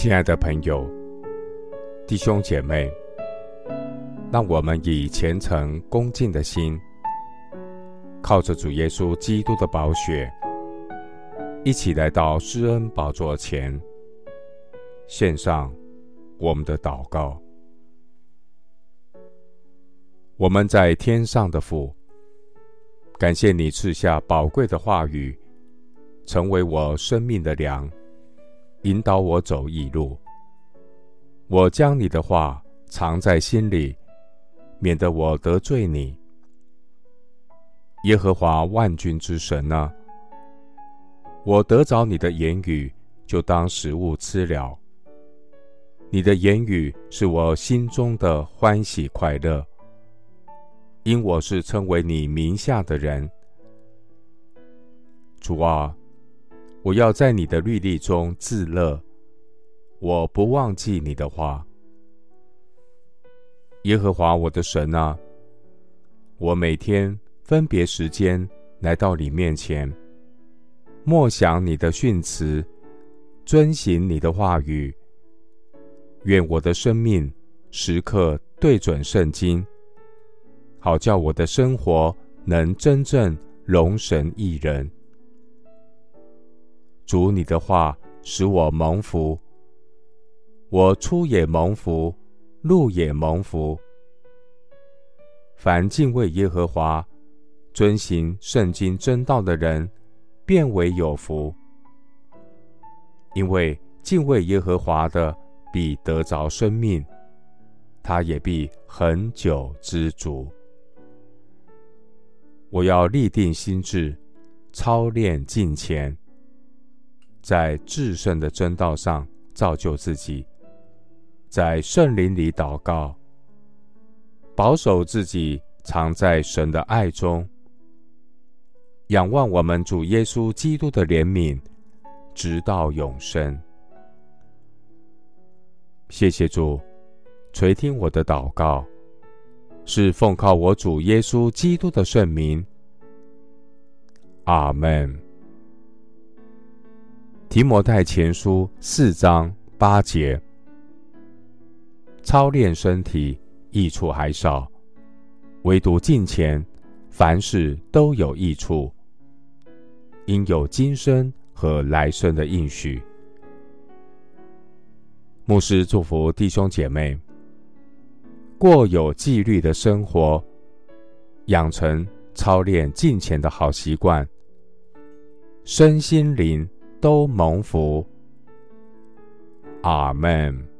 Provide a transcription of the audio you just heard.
亲爱的朋友、弟兄姐妹，让我们以虔诚恭敬的心，靠着主耶稣基督的宝血，一起来到施恩宝座前，献上我们的祷告。我们在天上的父，感谢你赐下宝贵的话语，成为我生命的粮。引导我走义路。我将你的话藏在心里，免得我得罪你。耶和华万军之神啊，我得着你的言语，就当食物吃了。你的言语是我心中的欢喜快乐，因我是称为你名下的人。主啊。我要在你的律例中自乐，我不忘记你的话。耶和华我的神啊，我每天分别时间来到你面前，默想你的训词，遵行你的话语。愿我的生命时刻对准圣经，好叫我的生活能真正荣神益人。主，你的话使我蒙福，我出也蒙福，入也蒙福。凡敬畏耶和华、遵行圣经真道的人，便为有福。因为敬畏耶和华的，必得着生命，他也必恒久知足。我要立定心志，操练敬虔。在至圣的真道上造就自己，在圣灵里祷告，保守自己藏在神的爱中，仰望我们主耶稣基督的怜悯，直到永生。谢谢主垂听我的祷告，是奉靠我主耶稣基督的圣名。阿门。提摩太前书四章八节：操练身体益处还少，唯独敬虔，凡事都有益处，因有今生和来生的应许。牧师祝福弟兄姐妹，过有纪律的生活，养成操练敬虔的好习惯，身心灵都蒙福，阿门。